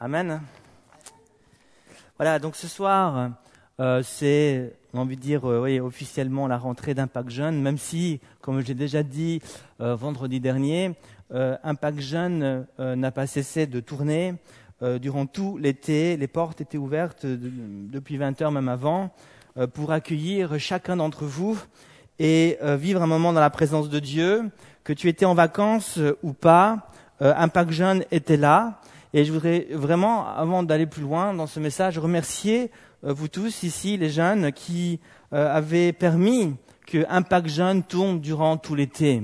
Amen. Voilà, donc ce soir, euh, c'est, on a de dire, euh, oui, officiellement la rentrée d'Impact Jeune, même si, comme j'ai déjà dit euh, vendredi dernier, Impact Jeune n'a pas cessé de tourner durant tout l'été. Les portes étaient ouvertes depuis 20 heures, même avant, pour accueillir chacun d'entre vous et vivre un moment dans la présence de Dieu, que tu étais en vacances ou pas. Impact Jeune était là. Et je voudrais vraiment, avant d'aller plus loin dans ce message, remercier euh, vous tous ici, les jeunes, qui euh, avez permis que Impact Jeune tourne durant tout l'été.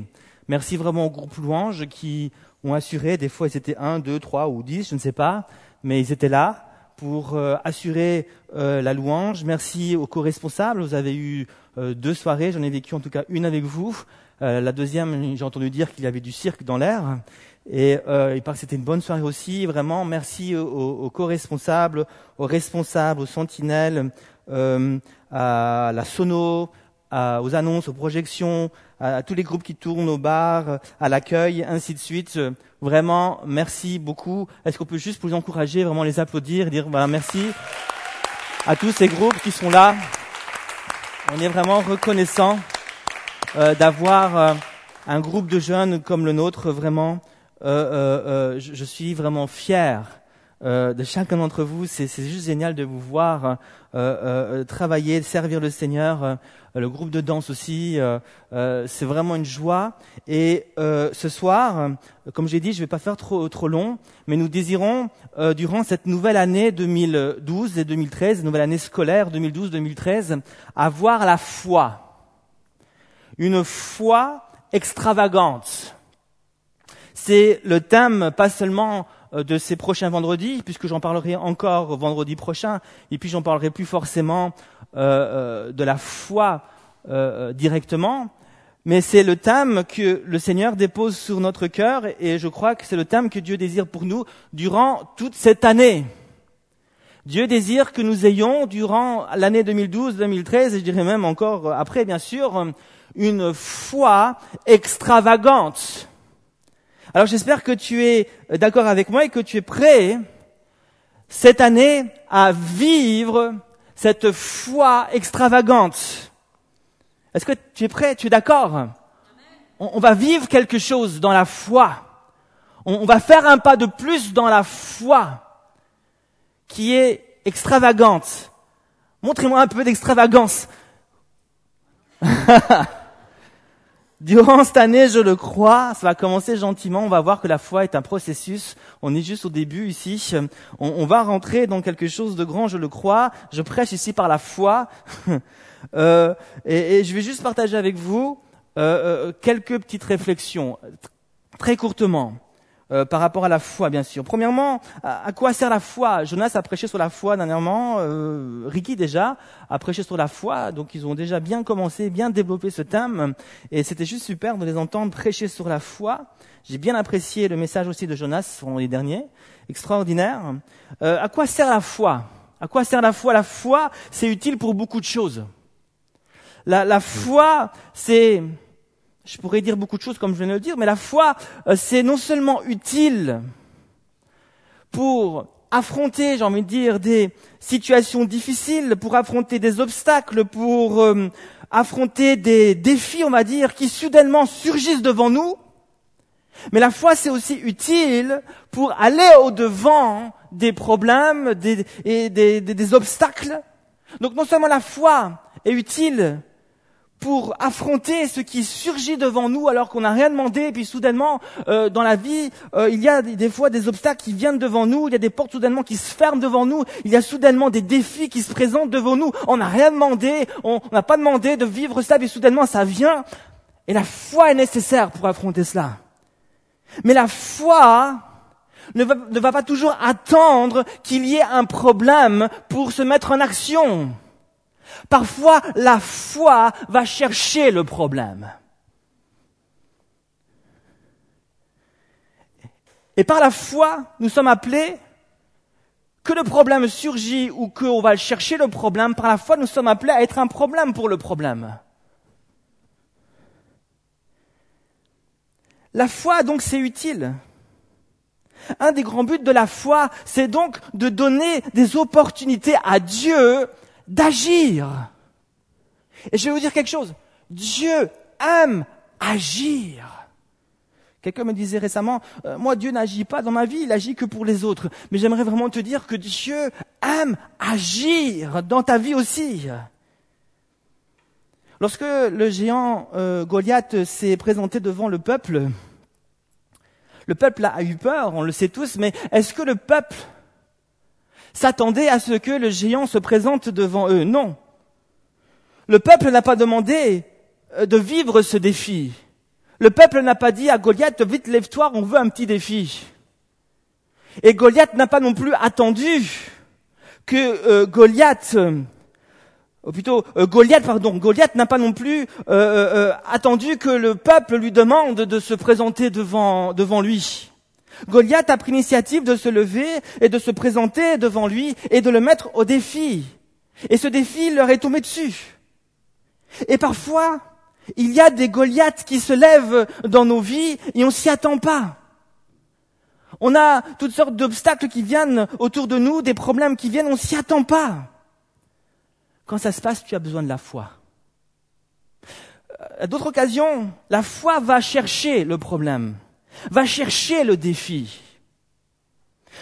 Merci vraiment au groupe Louange qui ont assuré, des fois c'était un, deux, trois ou dix, je ne sais pas, mais ils étaient là pour euh, assurer la louange. Merci aux co-responsables. Vous avez eu deux soirées, j'en ai vécu en tout cas une avec vous. la deuxième, j'ai entendu dire qu'il y avait du cirque dans l'air. Et euh, il paraît que c'était une bonne soirée aussi. Vraiment, merci aux, aux co-responsables, aux responsables, aux sentinelles, euh, à la sono, aux annonces, aux projections, à, tous les groupes qui tournent au bar, à l'accueil, ainsi de suite. Vraiment, merci beaucoup. Est-ce qu'on peut juste vous encourager, vraiment les applaudir, dire voilà merci à tous ces groupes qui sont là. On est vraiment reconnaissant euh, d'avoir euh, un groupe de jeunes comme le nôtre, vraiment euh, euh, euh, je, je, suis vraiment fier de chacun d'entre vous. C'est juste génial de vous voir travailler, servir le Seigneur. le groupe de danse aussi, c'est vraiment une joie. Et ce soir, comme j'ai dit, je ne vais pas faire trop, trop long, mais nous désirons, durant cette nouvelle année 2012 et 2013, nouvelle année scolaire 2012-2013, avoir la foi. Une foi extravagante c'est le thème pas seulement euh, de ces prochains vendredis, puisque j'en parlerai encore vendredi prochain, et puis j'en parlerai plus forcément euh, euh, de la foi directement, mais c'est le thème que le Seigneur dépose sur notre cœur, et je crois que c'est le thème que Dieu désire pour nous durant toute cette année. Dieu désire que nous ayons, durant l'année 2012-2013, et je dirais même encore après, bien sûr, une foi extravagante alors j'espère que tu es d'accord avec moi et que tu es prêt cette année à vivre cette foi extravagante. Est-ce que tu es prêt? Tu es d'accord? On, va vivre quelque chose dans la foi. on va faire un pas de plus dans la foi qui est extravagante. Montrez-moi un peu d'extravagance. Durant cette année, je le crois, ça va commencer gentiment. On va voir que la foi est un processus. On est juste au début ici. On, va rentrer dans quelque chose de grand, je le crois. Je prêche ici par la foi. euh, et, je vais juste partager avec vous euh, euh, quelques petites réflexions, très courtement. Euh, par rapport à la foi, bien sûr. Premièrement, à, quoi sert la foi? Jonas a prêché sur la foi dernièrement, euh, Ricky déjà a prêché sur la foi, donc ils ont déjà bien commencé, bien développé ce thème, et c'était juste super de les entendre prêcher sur la foi. J'ai bien apprécié le message aussi de Jonas les derniers, extraordinaire. Euh, à quoi sert la foi? À quoi sert la foi? La foi, c'est utile pour beaucoup de choses. La, la foi, c'est je pourrais dire beaucoup de choses comme je viens de le dire, mais la foi, euh, c'est non seulement utile pour affronter, j'ai envie de dire, des situations difficiles, pour affronter des obstacles, pour euh, affronter des défis, on va dire, qui soudainement surgissent devant nous. Mais la foi, c'est aussi utile pour aller au-devant des problèmes des, des obstacles. Donc non seulement la foi est utile pour affronter ce qui surgit devant nous alors qu'on n'a rien demandé et puis soudainement euh, dans la vie euh, il y a des, fois des obstacles qui viennent devant nous, il y a des portes soudainement qui se ferment devant nous, il y a soudainement des défis qui se présentent devant nous, on n'a rien demandé, on n'a pas demandé de vivre ça mais soudainement ça vient et la foi est nécessaire pour affronter cela. Mais la foi ne va, ne va pas toujours attendre qu'il y ait un problème pour se mettre en action. Parfois, la foi va chercher le problème. Et par la foi, nous sommes appelés, que le problème surgit ou qu'on va chercher le problème, par la foi, nous sommes appelés à être un problème pour le problème. La foi, donc, c'est utile. Un des grands buts de la foi, c'est donc de donner des opportunités à Dieu d'agir. Et je vais vous dire quelque chose. Dieu aime agir. Quelqu'un me disait récemment, euh, moi Dieu n'agit pas dans ma vie, il agit que pour les autres. Mais j'aimerais vraiment te dire que Dieu aime agir dans ta vie aussi. Lorsque le géant euh, Goliath s'est présenté devant le peuple, le peuple a eu peur, on le sait tous, mais est-ce que le peuple s'attendait à ce que le géant se présente devant eux Non. Le peuple n'a pas demandé euh, de vivre ce défi. Le peuple n'a pas dit à Goliath, vite lève-toi, on veut un petit défi. Et Goliath n'a pas non plus attendu que euh, Goliath, ou plutôt euh, Goliath, pardon, Goliath n'a pas non plus attendu que le peuple lui demande de se présenter devant, devant lui. Goliath a pris l'initiative de se lever et de se présenter devant lui et de le mettre au défi. Et ce défi leur est tombé dessus. Et parfois, il y a des Goliaths qui se lèvent dans nos vies et on s'y attend pas. On a toutes sortes d'obstacles qui viennent autour de nous, des problèmes qui viennent, on s'y attend pas. Quand ça se passe, tu as besoin de la foi. À d'autres occasions, la foi va chercher le problème, va chercher le défi.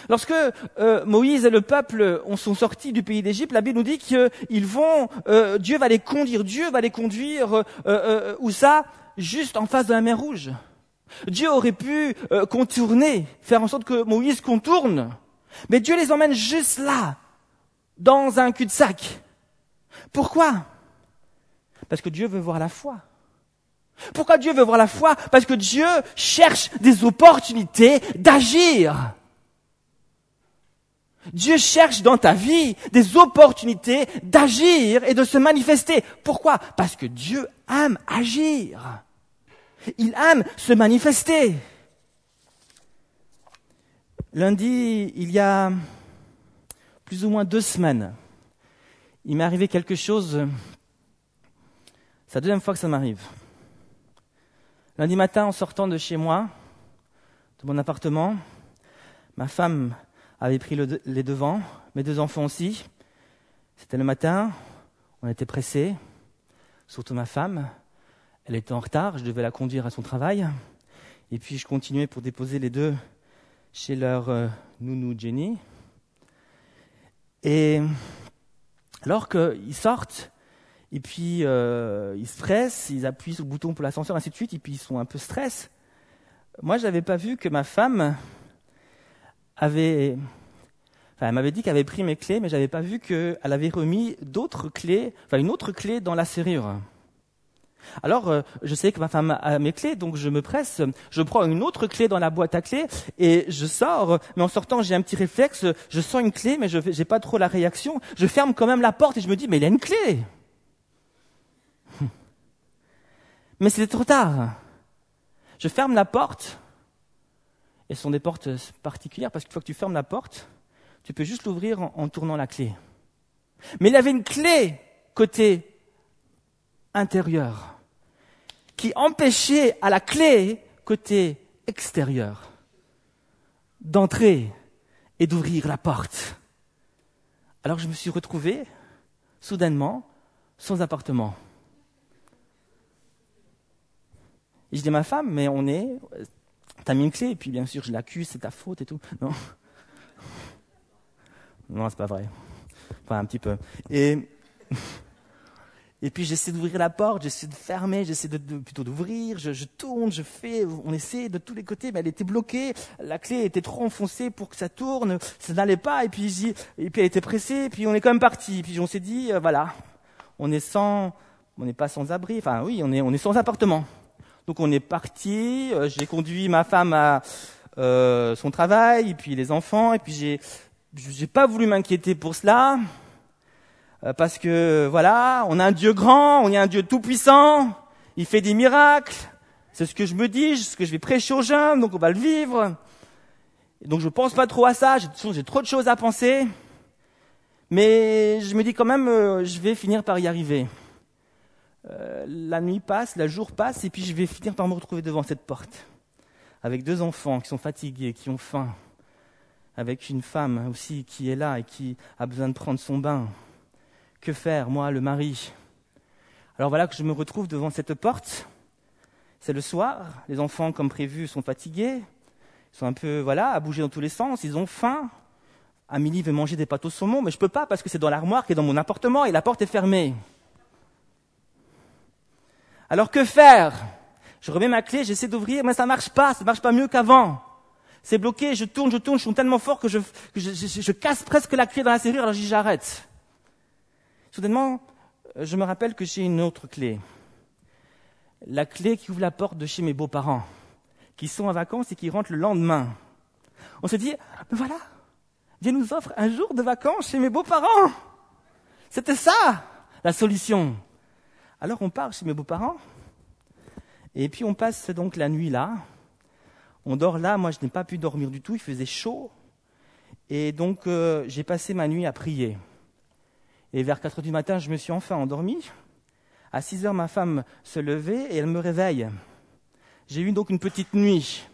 Lorsque euh, Moïse et le peuple sont sortis du pays d'Égypte, la Bible nous dit qu'ils vont, euh, Dieu va les conduire, Dieu va les conduire euh, où ça Juste en face de la mer Rouge. Dieu aurait pu contourner, faire en sorte que Moïse contourne, mais Dieu les emmène juste là, dans un cul-de-sac. Pourquoi? Parce que Dieu veut voir la foi. Pourquoi Dieu veut voir la foi? Parce que Dieu cherche des opportunités d'agir. Dieu cherche dans ta vie des opportunités d'agir et de se manifester. Pourquoi? Parce que Dieu aime agir. Il aime se manifester. Lundi, il y a plus ou moins deux semaines, il m'est arrivé quelque chose. C'est la deuxième fois que ça m'arrive. Lundi matin, en sortant de chez moi, de mon appartement, ma femme avait pris les devants, mes deux enfants aussi. C'était le matin, on était pressés, surtout ma femme. Elle était en retard, je devais la conduire à son travail. Et puis je continuais pour déposer les deux chez leur euh, nounou Jenny. Et alors qu'ils sortent, et puis euh, ils se pressent, ils appuient sur le bouton pour l'ascenseur, ainsi de suite, et puis ils sont un peu stress. Moi, je n'avais pas vu que ma femme avait, enfin, elle m'avait dit qu'elle avait pris mes clés, mais j'avais pas vu qu'elle avait remis d'autres clés, enfin une autre clé dans la serrure. Alors, euh, je sais que ma femme a mes clés, donc je me presse, je prends une autre clé dans la boîte à clés et je sors. Mais en sortant, j'ai un petit réflexe, je sens une clé, mais je n'ai pas trop la réaction. Je ferme quand même la porte et je me dis, mais il y a une clé. Mais c'était trop tard. Je ferme la porte et ce sont des portes particulières parce qu'une fois que tu fermes la porte, tu peux juste l'ouvrir en, tournant la clé. Mais il avait une clé côté intérieur qui empêchait à la clé côté extérieur d'entrer et d'ouvrir la porte. Alors je me suis retrouvé soudainement sans appartement. Et je dis à ma femme, mais on est, T'as mis une clé, et puis bien sûr, je l'accuse, c'est ta faute et tout. Non Non, c'est pas vrai. Enfin, un petit peu. Et, et puis j'essaie d'ouvrir la porte, j'essaie de fermer, j'essaie de, plutôt d'ouvrir, je, tourne, je fais, on essaie de tous les côtés, mais elle était bloquée, la clé était trop enfoncée pour que ça tourne, ça n'allait pas, et puis, et puis elle était pressée, et puis on est quand même parti, puis on s'est dit, euh, voilà, on est sans, on n'est pas sans abri, enfin oui, on est sans appartement. Donc on est parti, euh, j'ai conduit ma femme à euh, son travail, et puis les enfants, et puis j'ai j'ai pas voulu m'inquiéter pour cela, euh, parce que voilà, on a un Dieu grand, on a un Dieu tout puissant, il fait des miracles, c'est ce que je me dis, ce que je vais prêcher aux jeunes, donc on va le vivre. donc je pense pas trop à ça, j'ai trop de choses à penser, mais je me dis quand même, je vais finir par y arriver. Euh, la nuit passe, le jour passe, et puis je vais finir par me retrouver devant cette porte, avec deux enfants qui sont fatigués, qui ont faim, avec une femme aussi qui est là et qui a besoin de prendre son bain. Que faire, moi, le mari? Alors voilà que je me retrouve devant cette porte. C'est le soir, les enfants, comme prévu, sont fatigués, ils sont un peu, voilà, à bouger dans tous les sens, ils ont faim. Amélie veut manger des pâtes au saumon, mais je ne peux pas parce que c'est dans l'armoire qui est dans mon appartement et la porte est fermée. Alors que faire? Je remets ma clé, j'essaie d'ouvrir, mais ça ne marche pas, ça marche pas mieux qu'avant. C'est bloqué, je tourne, je tourne, je suis tellement fort que je, casse presque la clé dans la serrure, alors j'arrête. Soudainement, je me rappelle que j'ai une autre clé. La clé qui ouvre la porte de chez mes beaux-parents, qui sont en vacances et qui rentrent le lendemain. On se dit, mais voilà, Dieu nous offre un jour de vacances chez mes beaux-parents. C'était ça, la solution. Alors on part chez mes beaux-parents, et puis on passe donc la nuit là, on dort là, moi je n'ai pas pu dormir du tout, il faisait chaud. Et donc euh, j'ai passé ma nuit à prier. Et vers 4 heures du matin, je me suis enfin endormi. À 6 heures, ma femme se levait et elle me réveille. J'ai eu donc une petite nuit,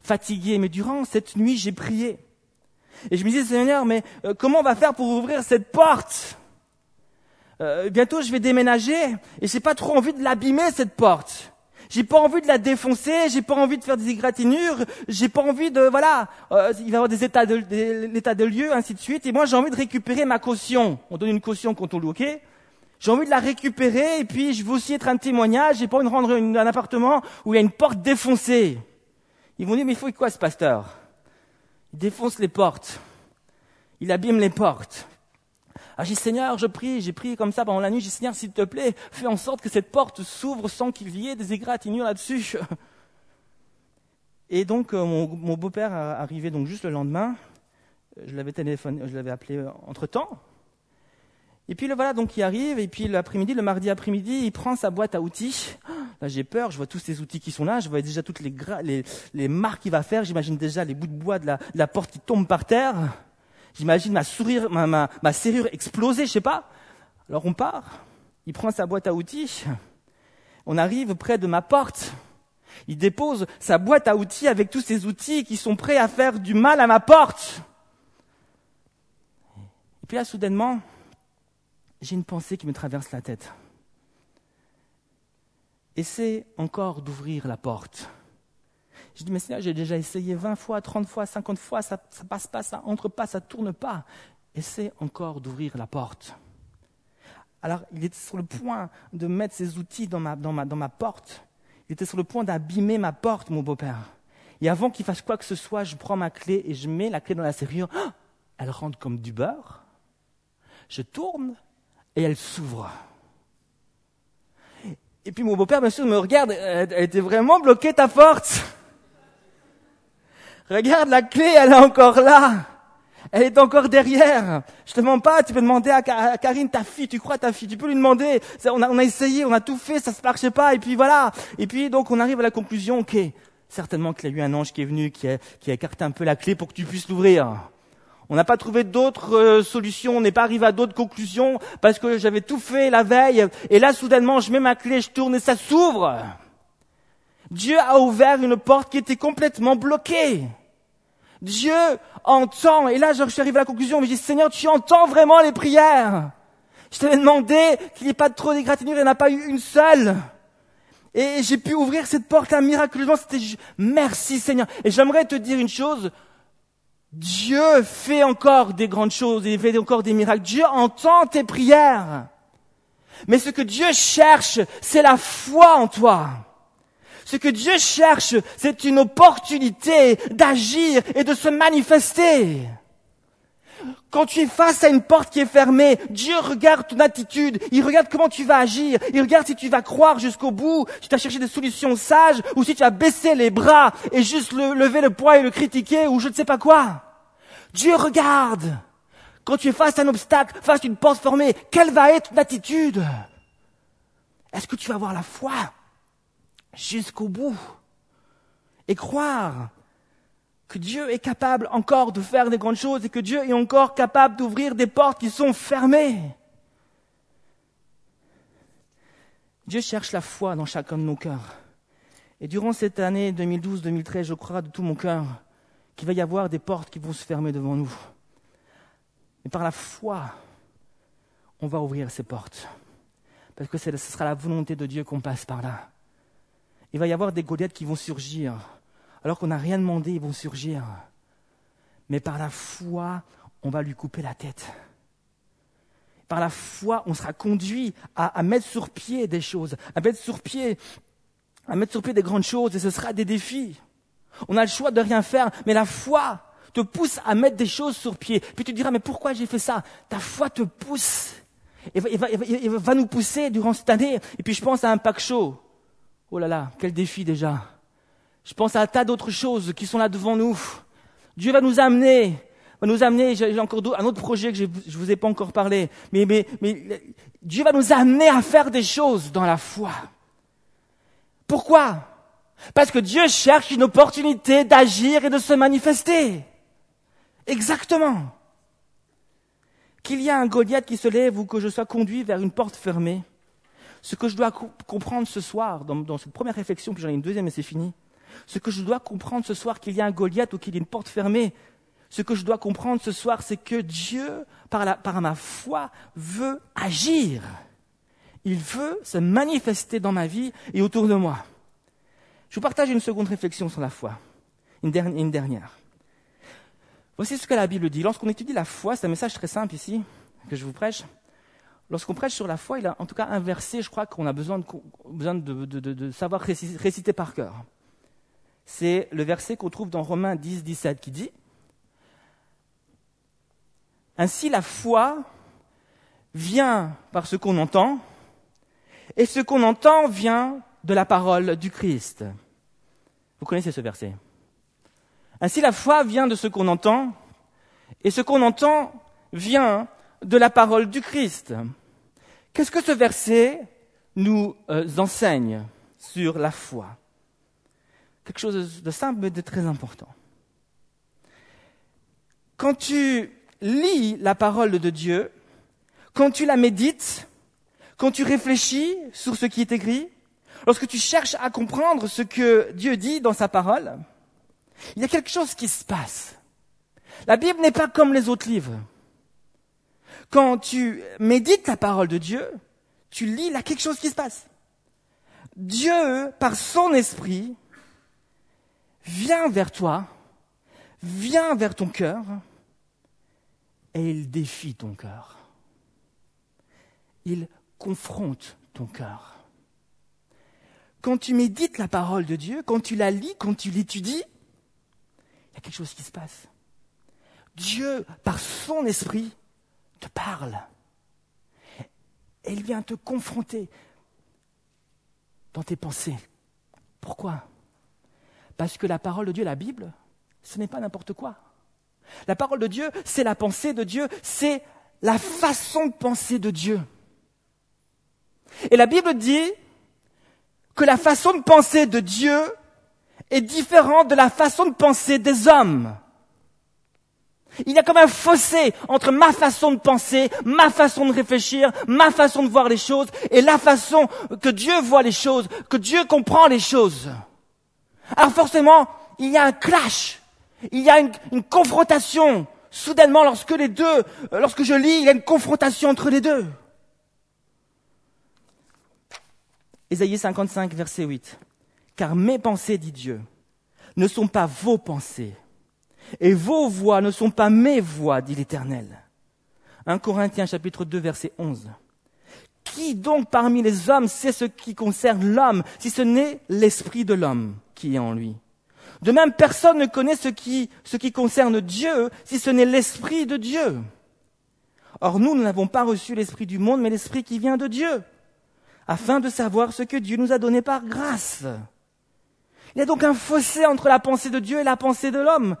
fatiguée, mais durant cette nuit, j'ai prié. Et je me disais, Seigneur, mais euh, comment on va faire pour ouvrir cette porte? Euh, Bientôt, je vais déménager et j'ai pas trop envie de l'abîmer cette porte. J'ai pas envie de la défoncer, j'ai pas envie de faire des égratignures, j'ai pas envie de voilà, euh, il va y avoir des états de l'état de lieu, ainsi de suite. Et moi, j'ai envie de récupérer ma caution. On donne une caution quand on loue, ok? J'ai envie de la récupérer et puis je veux aussi être un témoignage. J'ai pas envie de rendre un appartement où il y a une porte défoncée. Ils vont dire mais il faut quoi ce pasteur? Il défonce les portes, il abîme les portes. Ah, j'ai Seigneur, je prie, j'ai prié comme ça pendant la nuit, j'ai Seigneur, s'il te plaît, fais en sorte que cette porte s'ouvre sans qu'il y ait des égratignures là-dessus. Et donc, euh, mon, beau-père arrivait donc juste le lendemain. Je l'avais téléphoné, je l'avais appelé euh, entre temps. Et puis le voilà donc il arrive, et puis l'après-midi, le mardi après-midi, il prend sa boîte à outils. Là j'ai peur, je vois tous ces outils qui sont là, je vois déjà toutes les, les, marques qu'il va faire, j'imagine déjà les bouts de bois de la, de la porte qui tombent par terre. J'imagine ma, serrure exploser, je sais pas. Alors on part. Il prend sa boîte à outils. On arrive près de ma porte. Il dépose sa boîte à outils avec tous ces outils qui sont prêts à faire du mal à ma porte. Et puis là, soudainement, j'ai une pensée qui me traverse la tête. Essaie encore d'ouvrir la porte. Je dis, mais Seigneur, j'ai déjà essayé 20 fois, 30 fois, 50 fois, ça ne passe pas, ça entre pas, ça tourne pas. Essaie encore d'ouvrir la porte. Alors, il était sur le point de mettre ses outils dans ma, dans ma, dans ma porte. Il était sur le point d'abîmer ma porte, mon beau-père. Et avant qu'il fasse quoi que ce soit, je prends ma clé et je mets la clé dans la serrure. Ah elle rentre comme du beurre. Je tourne et elle s'ouvre. Et puis mon beau-père, bien sûr, me regarde. Elle était vraiment bloquée ta porte. Regarde, la clé, elle est encore là. Elle est encore derrière. Je te demande pas, tu peux demander à, Karine, ta fille, tu crois ta fille, tu peux lui demander. On a, on a essayé, on a tout fait, ça se marchait pas, et puis voilà. Et puis donc on arrive à la conclusion, ok, certainement qu'il y a eu un ange qui est venu, qui a, qui a écarté un peu la clé pour que tu puisses l'ouvrir. On n'a pas trouvé d'autres euh, solutions, on n'est pas arrivé à d'autres conclusions parce que j'avais tout fait la veille. Et là, soudainement, je mets ma clé, je tourne et ça s'ouvre. Dieu a ouvert une porte qui était complètement bloquée. Dieu entend. Et là, je suis arrivé à la conclusion, mais je dis, Seigneur, tu entends vraiment les prières. Je t'avais demandé qu'il n'y ait pas trop d'égratignures, il n'y en a pas eu une seule. Et j'ai pu ouvrir cette porte-là miraculeusement. C'était merci Seigneur. Et j'aimerais te dire une chose. Dieu fait encore des grandes choses, il fait encore des miracles. Dieu entend tes prières. Mais ce que Dieu cherche, c'est la foi en toi. Ce que Dieu cherche, c'est une opportunité d'agir et de se manifester. Quand tu es face à une porte qui est fermée, Dieu regarde ton attitude, il regarde comment tu vas agir, il regarde si tu vas croire jusqu'au bout, si tu as cherché des solutions sages, ou si tu as baissé les bras et juste lever le poing et le critiquer, ou je ne sais pas quoi. Dieu regarde. Quand tu es face à un obstacle, face à une porte fermée, quelle va être ton attitude? Est-ce que tu vas avoir la foi? Jusqu'au bout et croire que Dieu est capable encore de faire des grandes choses et que Dieu est encore capable d'ouvrir des portes qui sont fermées. Dieu cherche la foi dans chacun de nos cœurs. Et durant cette année 2012-2013, je crois de tout mon cœur qu'il va y avoir des portes qui vont se fermer devant nous. Mais par la foi, on va ouvrir ces portes. Parce que ce sera la volonté de Dieu qu'on passe par là. Il va y avoir des Goliaths qui vont surgir. Alors qu'on n'a rien demandé, ils vont surgir. Mais par la foi, on va lui couper la tête. Par la foi, on sera conduit à, mettre sur pied des choses, à mettre sur pied, à mettre sur pied des grandes choses, et ce sera des défis. On a le choix de rien faire, mais la foi te pousse à mettre des choses sur pied. Puis tu diras, mais pourquoi j'ai fait ça? Ta foi te pousse. Et va, va, nous pousser durant cette année. Et puis je pense à un pack show. Oh là là, quel défi déjà. Je pense à un tas d'autres choses qui sont là devant nous. Dieu va nous amener va nous amener, j'ai encore un autre projet que je ne vous ai pas encore parlé, mais, mais, mais Dieu va nous amener à faire des choses dans la foi. Pourquoi? Parce que Dieu cherche une opportunité d'agir et de se manifester. Exactement. Qu'il y a un Goliath qui se lève ou que je sois conduit vers une porte fermée, ce que je dois comprendre ce soir, dans, cette première réflexion, puis j'en ai une deuxième et c'est fini, ce que je dois comprendre ce soir, qu'il y a un Goliath ou qu'il y a une porte fermée, ce que je dois comprendre ce soir, c'est que Dieu, par, ma foi, veut agir. Il veut se manifester dans ma vie et autour de moi. Je vous partage une seconde réflexion sur la foi. Une dernière. Voici ce que la Bible dit. Lorsqu'on étudie la foi, c'est un message très simple ici que je vous prêche. Lorsqu'on prêche sur la foi, il a en tout cas un verset, je crois qu'on a besoin de, savoir réciter par cœur. C'est le verset qu'on trouve dans Romains 10, 17 qui dit ainsi, la foi vient par ce qu'on entend, et ce qu'on entend vient de la parole du Christ. Vous connaissez ce verset. Ainsi, la foi vient de ce qu'on entend, et ce qu'on entend vient de la parole du Christ. Qu'est-ce que ce verset nous euh, enseigne sur la foi? Quelque chose de simple mais de très important. Quand tu lis la parole de Dieu, quand tu la médites, quand tu réfléchis sur ce qui est écrit, lorsque tu cherches à comprendre ce que Dieu dit dans sa parole, il y a quelque chose qui se passe. La Bible n'est pas comme les autres livres. Quand tu médites la parole de Dieu, tu lis, il y a quelque chose qui se passe. Dieu, par son esprit, vient vers toi, vient vers ton cœur, et il défie ton cœur. Il confronte ton cœur. Quand tu médites la parole de Dieu, quand tu la lis, quand tu l'étudies, il y a quelque chose qui se passe. Dieu, par son esprit, te parle. Il vient te confronter dans tes pensées. Pourquoi? Parce que la parole de Dieu, la Bible, ce n'est pas n'importe quoi. La parole de Dieu, c'est la pensée de Dieu, c'est la façon de penser de Dieu. Et la Bible dit que la façon de penser de Dieu est différente de la façon de penser des hommes. Il y a comme un fossé entre ma façon de penser, ma façon de réfléchir, ma façon de voir les choses et la façon que Dieu voit les choses, que Dieu comprend les choses. Alors forcément, il y a un clash il y a une, confrontation. Soudainement, lorsque les deux, euh, lorsque je lis, il y a une confrontation entre les deux. Ésaïe 55, verset 8. Car mes pensées, dit Dieu, ne sont pas vos pensées, et vos voix ne sont pas mes voix, dit l'Éternel. 1 Corinthiens chapitre 2, verset 11. Qui donc parmi les hommes sait ce qui concerne l'homme, si ce n'est l'esprit de l'homme qui est en lui? De même, personne ne connaît ce qui, ce qui concerne Dieu si ce n'est l'Esprit de Dieu. Or, nous, nous n'avons pas reçu l'Esprit du monde, mais l'Esprit qui vient de Dieu, afin de savoir ce que Dieu nous a donné par grâce. Il y a donc un fossé entre la pensée de Dieu et la pensée de l'homme.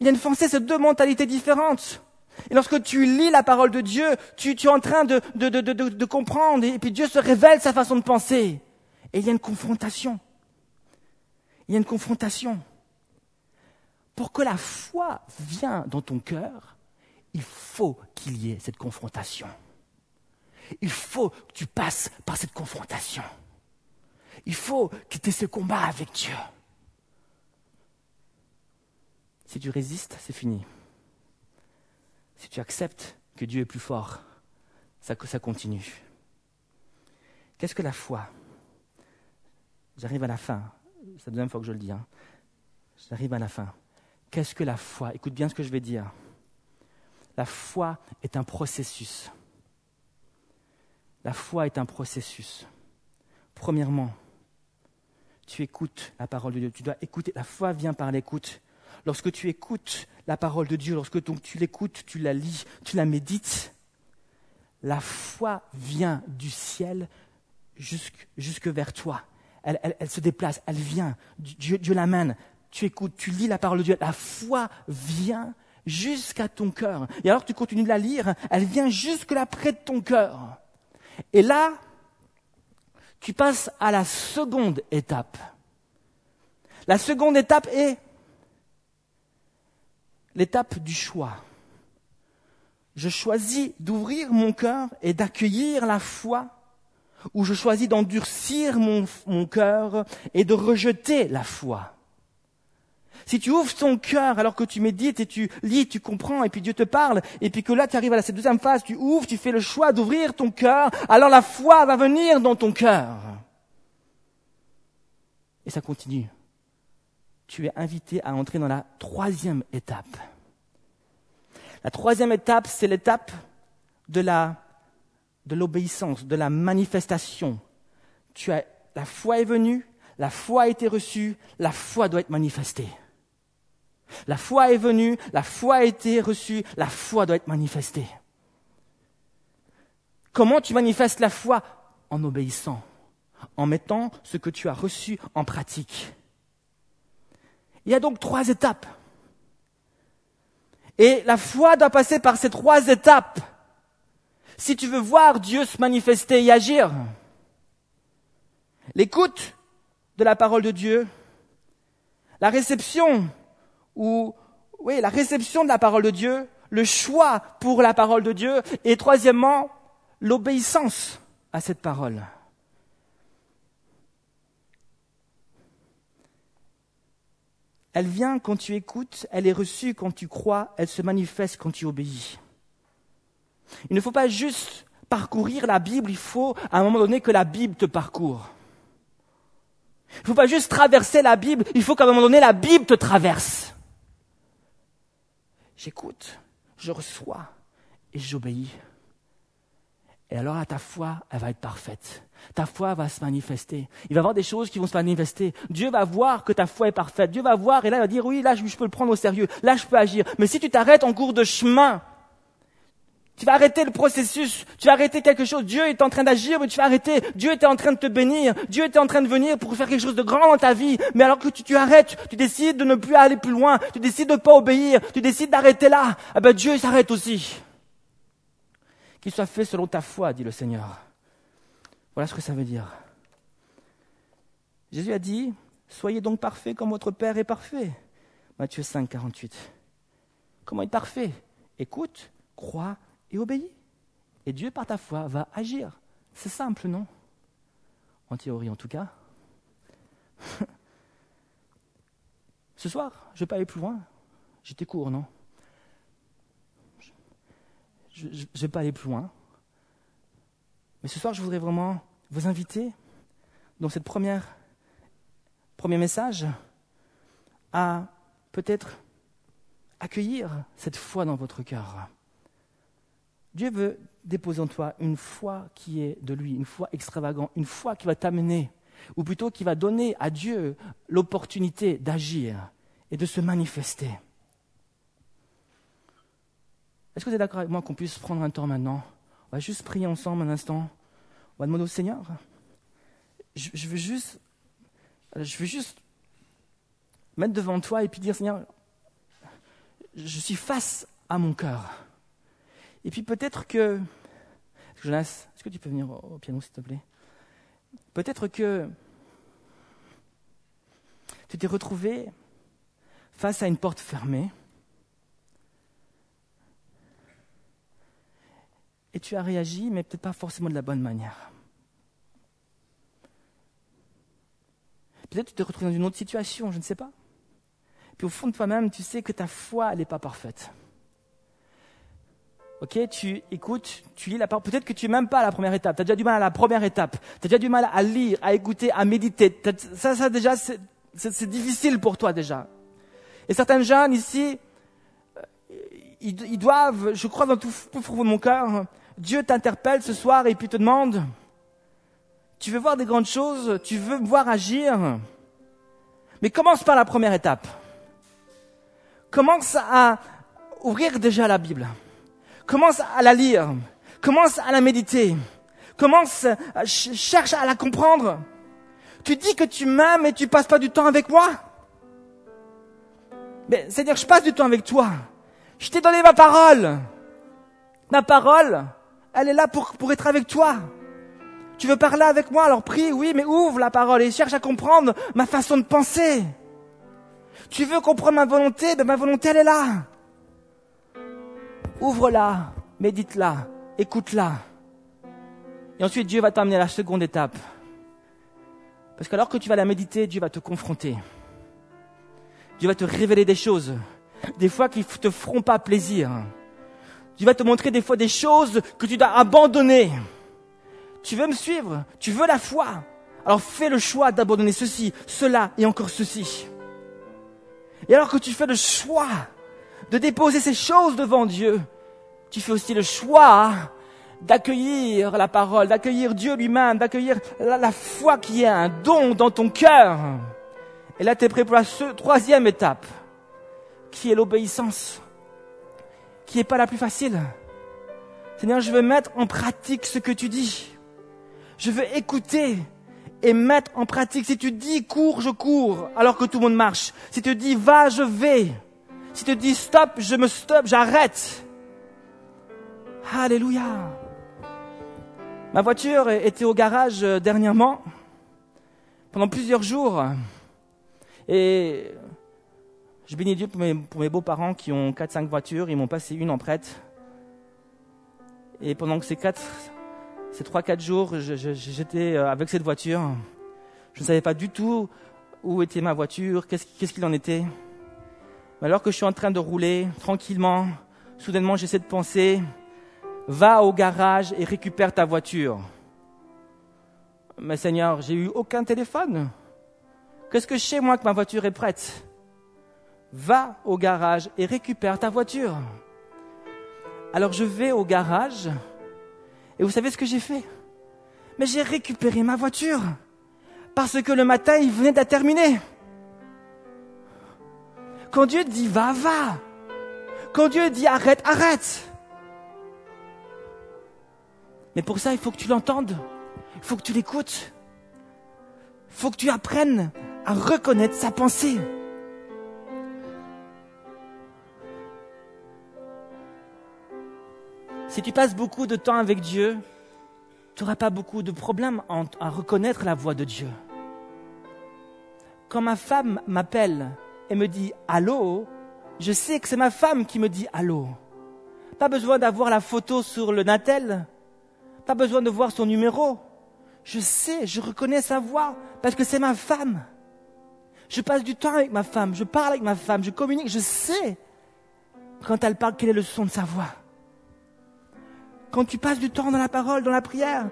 Il y a une fossé, c'est deux mentalités différentes. Et lorsque tu lis la parole de Dieu, tu, tu es en train de, de, de, de comprendre, et puis Dieu se révèle sa façon de penser. Et il y a une confrontation il y a une confrontation. Pour que la foi vienne dans ton cœur, il faut qu'il y ait cette confrontation. Il faut que tu passes par cette confrontation. Il faut que tu aies ce combat avec Dieu. Si tu résistes, c'est fini. Si tu acceptes que Dieu est plus fort, ça, continue. Qu'est-ce que la foi? J'arrive à la fin. C'est la deuxième fois que je le dis. Hein. J'arrive à la fin. Qu'est-ce que la foi? Écoute bien ce que je vais dire. La foi est un processus. La foi est un processus. Premièrement, tu écoutes la parole de Dieu. Tu dois écouter. La foi vient par l'écoute. Lorsque tu écoutes la parole de Dieu, lorsque donc tu l'écoutes, tu la lis, tu la médites, la foi vient du ciel jusque, vers toi. Elle, se déplace, elle vient. Dieu, Dieu l'amène. Tu écoutes, tu lis la parole de Dieu. La foi vient jusqu'à ton cœur. Et alors tu continues de la lire, elle vient jusque là près de ton cœur. Et là, tu passes à la seconde étape. La seconde étape est l'étape du choix. Je choisis d'ouvrir mon cœur et d'accueillir la foi, ou je choisis d'endurcir mon, mon cœur et de rejeter la foi. Si tu ouvres ton cœur alors que tu médites et tu lis, tu comprends, et puis Dieu te parle, et puis que là tu arrives à cette deuxième phase, tu ouvres, tu fais le choix d'ouvrir ton cœur, alors la foi va venir dans ton cœur. Et ça continue. Tu es invité à entrer dans la troisième étape. La troisième étape, c'est l'étape de la de l'obéissance, de la manifestation. Tu as, la foi est venue, la foi a été reçue, la foi doit être manifestée. La foi est venue, la foi a été reçue, la foi doit être manifestée. Comment tu manifestes la foi? En obéissant, en mettant ce que tu as reçu en pratique. Il y a donc trois étapes. Et la foi doit passer par ces trois étapes si tu veux voir Dieu se manifester et agir. L'écoute de la parole de Dieu, la réception ou oui, la réception de la parole de Dieu, le choix pour la parole de Dieu, et troisièmement, l'obéissance à cette parole. Elle vient quand tu écoutes, elle est reçue quand tu crois, elle se manifeste quand tu obéis. Il ne faut pas juste parcourir la Bible, il faut à un moment donné que la Bible te parcourt. Il ne faut pas juste traverser la Bible, il faut qu'à un moment donné la Bible te traverse j'écoute, je reçois et j'obéis. Et alors là, ta foi, elle va être parfaite. Ta foi va se manifester. Il va y avoir des choses qui vont se manifester. Dieu va voir que ta foi est parfaite. Dieu va voir et là, il va dire, oui, là, je peux le prendre au sérieux. Là, je peux agir. Mais si tu t'arrêtes en cours de chemin, tu vas arrêter le processus. Tu vas arrêter quelque chose. Dieu est en train d'agir, mais tu vas arrêter. Dieu était en train de te bénir. Dieu était en train de venir pour faire quelque chose de grand dans ta vie. Mais alors que tu, tu arrêtes, tu décides de ne plus aller plus loin. Tu décides de ne pas obéir. Tu décides d'arrêter là. Eh ben, Dieu s'arrête aussi. Qu'il soit fait selon ta foi, dit le Seigneur. Voilà ce que ça veut dire. Jésus a dit, soyez donc parfaits comme votre Père est parfait. Matthieu 5, 48. Comment être parfait? Écoute, crois et obéis. Et Dieu, par ta foi, va agir. C'est simple, non? En théorie, en tout cas. Ce soir, je ne vais pas aller plus loin. J'étais court, non? Je ne vais pas aller plus loin. Mais ce soir, je voudrais vraiment vous inviter, dans cette première premier message, à peut-être accueillir cette foi dans votre cœur. Dieu veut déposer en toi une foi qui est de lui, une foi extravagante, une foi qui va t'amener, ou plutôt qui va donner à Dieu l'opportunité d'agir et de se manifester. Est-ce que vous êtes d'accord avec moi qu'on puisse prendre un temps maintenant? On va juste prier ensemble un instant. On va demander au Seigneur. Je, veux juste, je veux juste mettre devant toi et puis dire Seigneur, je suis face à mon cœur. Et puis peut-être que... Jonas, est-ce que tu peux venir au piano, s'il te plaît? Peut-être que tu t'es retrouvé face à une porte fermée et tu as réagi, mais peut-être pas forcément de la bonne manière. Peut-être que tu t'es retrouvé dans une autre situation, je ne sais pas. Puis au fond de toi-même, tu sais que ta foi, elle n'est pas parfaite. Ok, tu écoutes, tu lis la parole. Peut-être que tu n'es même pas à la première étape. Tu as déjà du mal à la première étape. Tu as déjà du mal à lire, à écouter, à méditer. Ça, ça déjà, c'est difficile pour toi déjà. Et certains jeunes ici, euh, ils, doivent, je crois dans tout, tout fond de mon cœur, Dieu t'interpelle ce soir et puis te demande, tu veux voir des grandes choses, tu veux voir agir, mais commence par la première étape. Commence à ouvrir déjà la Bible. Commence à la lire. Commence à la méditer. Commence, à, cherche à la comprendre. Tu dis que tu m'aimes et tu passes pas du temps avec moi. Mais c'est-à-dire, je passe du temps avec toi. Je t'ai donné ma parole. Ma parole, elle est là pour, pour être avec toi. Tu veux parler avec moi, alors prie, oui, mais ouvre la parole et cherche à comprendre ma façon de penser. Tu veux comprendre ma volonté, ben ma volonté, elle est là. Ouvre-la, médite-la, écoute-la. Et ensuite, Dieu va t'amener à la seconde étape. Parce qu'alors que tu vas la méditer, Dieu va te confronter. Dieu va te révéler des choses, des fois qui ne te feront pas plaisir. Dieu va te montrer des fois des choses que tu dois abandonner. Tu veux me suivre? Tu veux la foi? Alors fais le choix d'abandonner ceci, cela et encore ceci. Et alors que tu fais le choix de déposer ces choses devant Dieu, tu fais aussi le choix d'accueillir la parole, d'accueillir Dieu lui-même, d'accueillir la, foi qui est un don dans ton cœur. Et là, tu es prêt pour la troisième étape, qui est l'obéissance, qui n'est pas la plus facile. Seigneur, je veux mettre en pratique ce que tu dis. Je veux écouter et mettre en pratique. Si tu dis cours, je cours, alors que tout le monde marche. Si tu dis va, je vais. Si tu dis stop, je me stop, j'arrête. Alléluia. Ma voiture était au garage euh, dernièrement, pendant plusieurs jours. Et je bénis Dieu pour mes, beaux-parents qui ont 4-5 voitures. Ils m'ont passé une en prête. Et pendant que ces quatre, ces 3-4 jours, j'étais euh, avec cette voiture. Je ne savais pas du tout où était ma voiture, qu'est-ce qu'il en était. Mais alors que je suis en train de rouler tranquillement, soudainement j'essaie de penser, va au garage et récupère ta voiture. Mais Seigneur, j'ai eu aucun téléphone. Qu'est-ce que je sais moi que ma voiture est prête? Va au garage et récupère ta voiture. Alors je vais au garage et vous savez ce que j'ai fait? Mais j'ai récupéré ma voiture parce que le matin il venait d'être terminé. Quand Dieu dit va, va. Quand Dieu dit arrête, arrête. Mais pour ça, il faut que tu l'entendes. Il faut que tu l'écoutes. Il faut que tu apprennes à reconnaître sa pensée. Si tu passes beaucoup de temps avec Dieu, tu n'auras pas beaucoup de problèmes à reconnaître la voix de Dieu. Quand ma femme m'appelle et me dit allô, je sais que c'est ma femme qui me dit allô. Pas besoin d'avoir la photo sur le Natel. Pas besoin de voir son numéro. Je sais, je reconnais sa voix parce que c'est ma femme. Je passe du temps avec ma femme, je parle avec ma femme, je communique, je sais quand elle parle quel est le son de sa voix. Quand tu passes du temps dans la parole, dans la prière,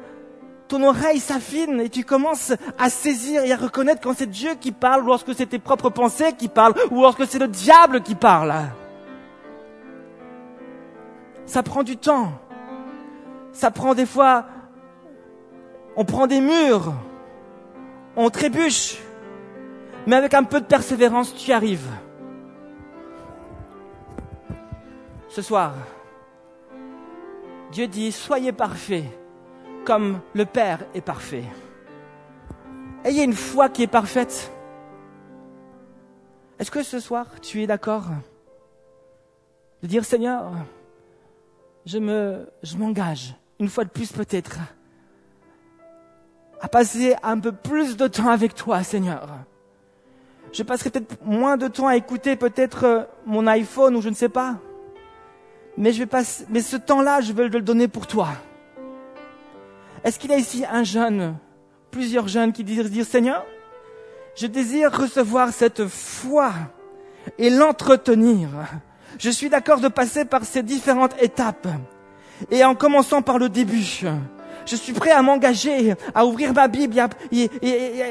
ton oreille s'affine et tu commences à saisir et à reconnaître quand c'est Dieu qui parle, ou lorsque c'est tes propres pensées qui parlent, ou lorsque c'est le diable qui parle. Ça prend du temps. Ça prend des fois, on prend des murs, on trébuche, mais avec un peu de persévérance, tu y arrives. Ce soir, Dieu dit, soyez parfaits comme le Père est parfait. Ayez une foi qui est parfaite. Est-ce que ce soir, tu es d'accord de dire Seigneur, je me, je m'engage, une fois de plus peut-être, à passer un peu plus de temps avec toi, Seigneur. Je passerai peut-être moins de temps à écouter peut-être mon iPhone ou je ne sais pas. Mais je vais passer, mais ce temps-là, je veux le donner pour toi. Est-ce qu'il y a ici un jeune, plusieurs jeunes qui disent dire Seigneur, je désire recevoir cette foi. et l'entretenir. Je suis d'accord de passer par ces différentes étapes. Et en commençant par le début, je suis prêt à m'engager, à ouvrir ma Bible et,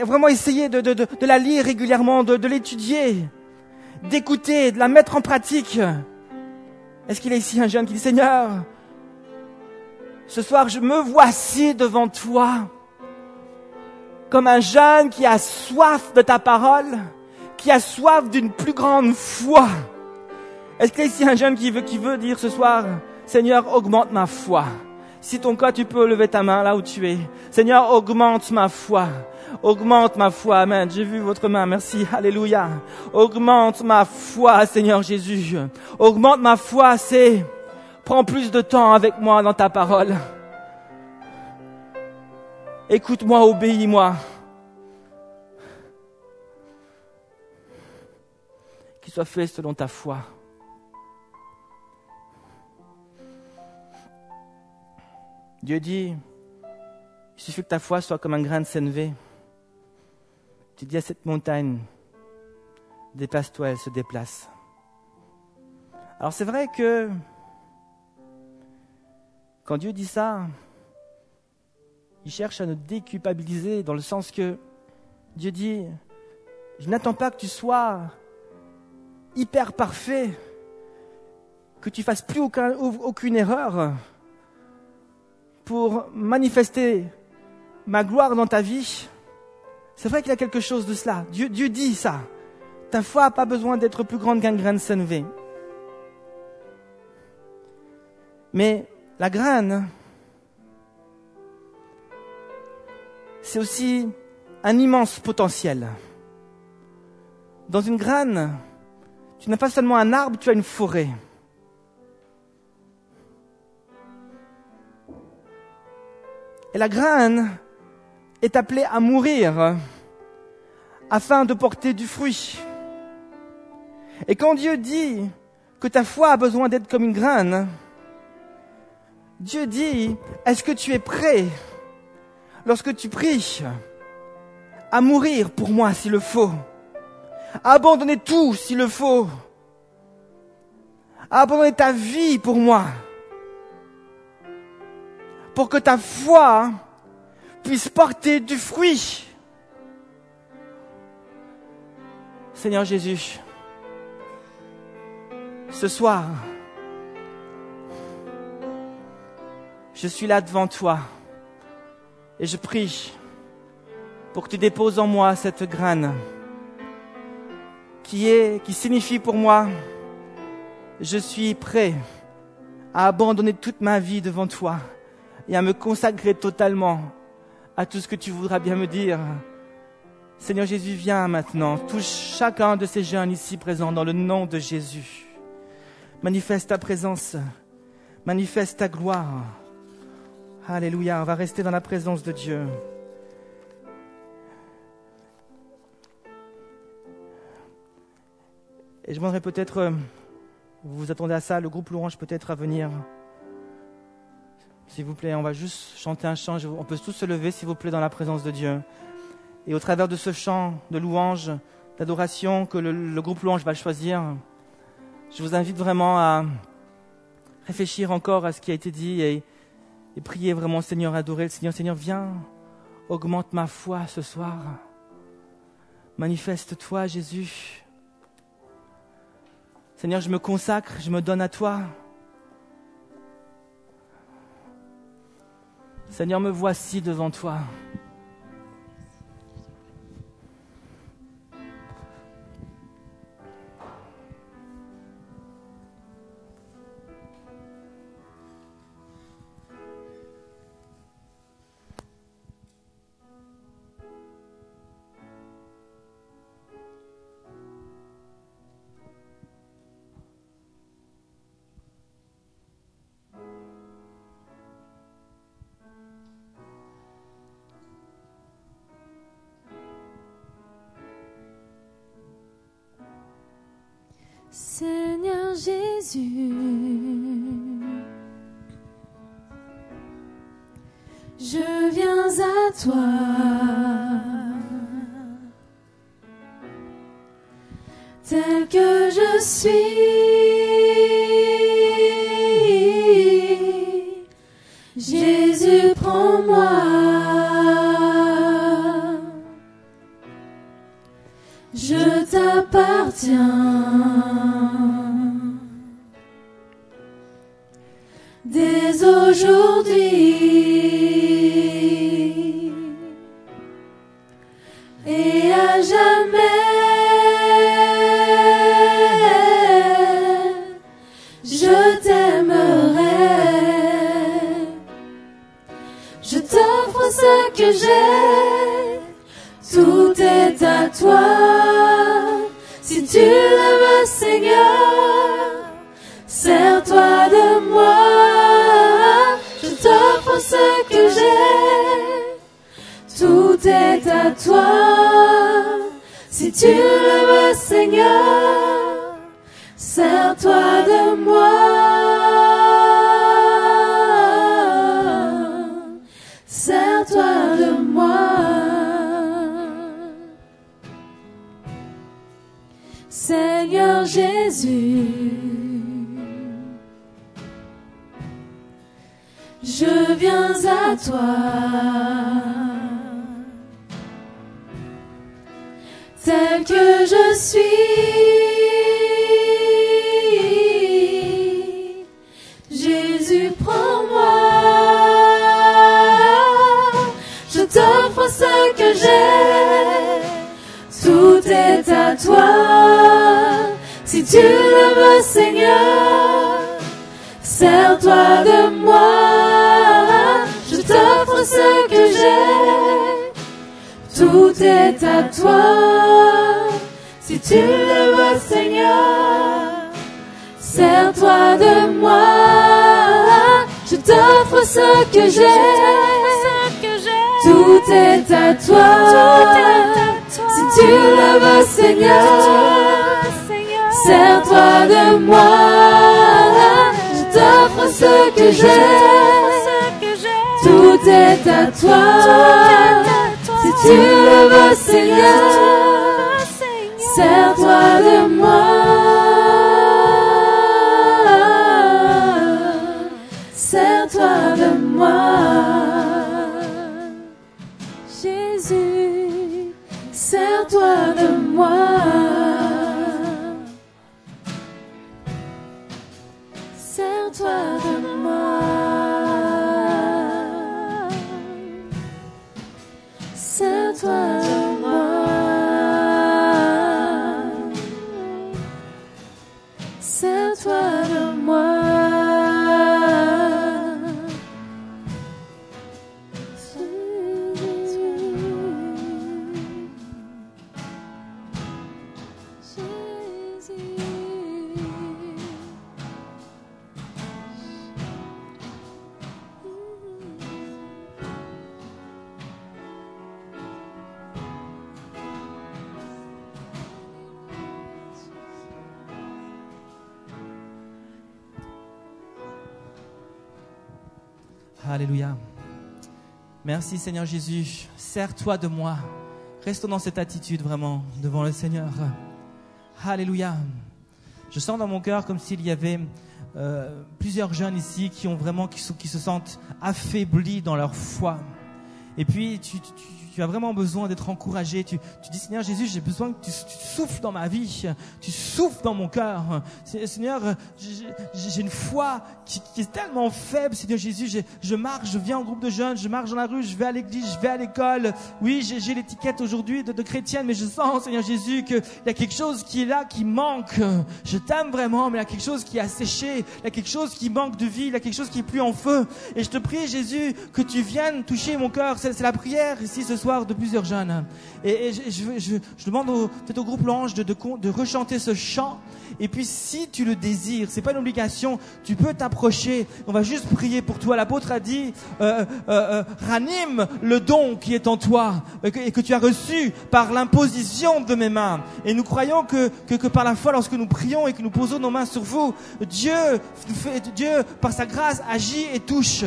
vraiment essayer de, la lire régulièrement, de, l'étudier, d'écouter, de la mettre en pratique. Est-ce qu'il a ici un jeune qui dit Seigneur, ce soir je me voici devant toi comme un jeune qui a soif de ta parole, qui a soif d'une plus grande foi. Est-ce qu'il y a ici un jeune qui veut, qui veut dire ce soir, Seigneur, augmente ma foi. Si ton cas, tu peux lever ta main là où tu es. Seigneur, augmente ma foi. Augmente ma foi. Amen. J'ai vu votre main. Merci. Alléluia. Augmente ma foi, Seigneur Jésus. Augmente ma foi, c'est prends plus de temps avec moi dans ta parole. Écoute-moi, obéis-moi. Qu'il soit fait selon ta foi. Dieu dit, il suffit que ta foi soit comme un grain de sénévé. Tu dis à cette montagne, déplace-toi, elle se déplace. Alors c'est vrai que quand Dieu dit ça, il cherche à nous déculpabiliser dans le sens que Dieu dit, je n'attends pas que tu sois hyper parfait, que tu fasses plus aucune erreur pour manifester ma gloire dans ta vie, c'est vrai qu'il y a quelque chose de cela. Dieu, dit ça. Ta foi n'a pas besoin d'être plus grande qu'un grain de sénévé. Mais la graine, c'est aussi un immense potentiel. Dans une graine, tu n'as pas seulement un arbre, tu as une forêt. Et la graine est appelée à mourir afin de porter du fruit. Et quand Dieu dit que ta foi a besoin d'être comme une graine, Dieu dit, est-ce que tu es prêt, lorsque tu pries, à mourir pour moi s'il le faut, à abandonner tout s'il le faut, à abandonner ta vie pour moi pour que ta foi puisse porter du fruit? Seigneur Jésus, ce soir, je suis là devant toi et je prie pour que tu déposes en moi cette graine qui est, qui signifie pour moi, je suis prêt à abandonner toute ma vie devant toi et à me consacrer totalement à tout ce que tu voudras bien me dire. Seigneur Jésus, viens maintenant, touche chacun de ces jeunes ici présents dans le nom de Jésus. Manifeste ta présence, manifeste ta gloire. Alléluia, on va rester dans la présence de Dieu. Et je voudrais peut-être, euh, vous vous attendez à ça, le groupe Louange peut-être à venir. S'il vous plaît, on va juste chanter un chant. On peut tous se lever, s'il vous plaît, dans la présence de Dieu. Et au travers de ce chant de louange, d'adoration que le, groupe louange va choisir, je vous invite vraiment à réfléchir encore à ce qui a été dit et, prier vraiment Seigneur, adorer le Seigneur. Seigneur, viens, augmente ma foi ce soir. Manifeste-toi, Jésus. Seigneur, je me consacre, je me donne à toi. Seigneur, me voici devant toi. T'appartiens. Dès aujourd'hui tu le veux, Seigneur, sers-toi de moi. Sers-toi de moi. Seigneur Jésus, je viens à toi. Suis. Jésus, prends-moi. Je t'offre ce que j'ai. Tout est à toi. Si tu le veux, Seigneur, sers-toi de moi. Je t'offre ce que j'ai tout est à toi. Si tu le veux, Seigneur, sers-toi de moi. Je t'offre ce que j'ai. Tout est à toi. Si tu le veux, Seigneur, sers-toi de moi. Je t'offre ce que j'ai. Tout est à toi. Si tu le veux, Seigneur, sers-toi de moi. Sers-toi de moi. Jésus, sers-toi de moi. Merci Seigneur Jésus. Sers-toi de moi. Restons dans cette attitude vraiment devant le Seigneur. Alléluia. Je sens dans mon cœur comme s'il y avait euh, plusieurs jeunes ici qui ont vraiment qui, se sentent affaiblis dans leur foi. Et puis tu, tu- tu- as vraiment besoin d'être encouragé. Tu, tu dis Seigneur Jésus, j'ai besoin que tu, souffles dans ma vie, tu souffles dans mon cœur. Seigneur, j'ai j'ai une foi qui, qui est tellement faible, Seigneur Jésus. Je, je marche, je viens en groupe de jeunes, je marche dans la rue, je vais à l'église, je vais à l'école. Oui, j'ai l'étiquette aujourd'hui de, de chrétienne, mais je sens, Seigneur Jésus, qu'il y a quelque chose qui est là, qui manque. Je t'aime vraiment, mais il y a quelque chose qui a séché, il y a quelque chose qui manque de vie, il y a quelque chose qui est plus en feu. Et je te prie, Jésus, que tu viennes toucher mon cœur. C'est la prière ici ce soir de plusieurs jeunes. Et, je, demande peut-être au groupe Louange de, rechanter ce chant. Et puis si tu le désires, c'est pas une obligation, tu peux t'approcher. On va juste prier pour toi. L'apôtre a dit, euh, euh, euh, ranime le don qui est en toi et que tu as reçu par l'imposition de mes mains. Et nous croyons que, que, par la foi, lorsque nous prions et que nous posons nos mains sur vous, Dieu, Dieu par sa grâce agit et touche.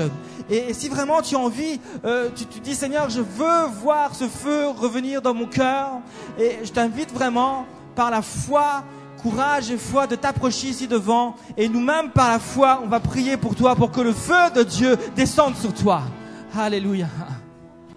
Et, si vraiment tu as envie, euh, tu, tu dis Seigneur, je veux voir ce feu revenir dans mon cœur. Et je t'invite vraiment par la foi courage et foi de t'approcher ici devant. Et nous-mêmes, par la foi, on va prier pour toi pour que le feu de Dieu descende sur toi. Alléluia.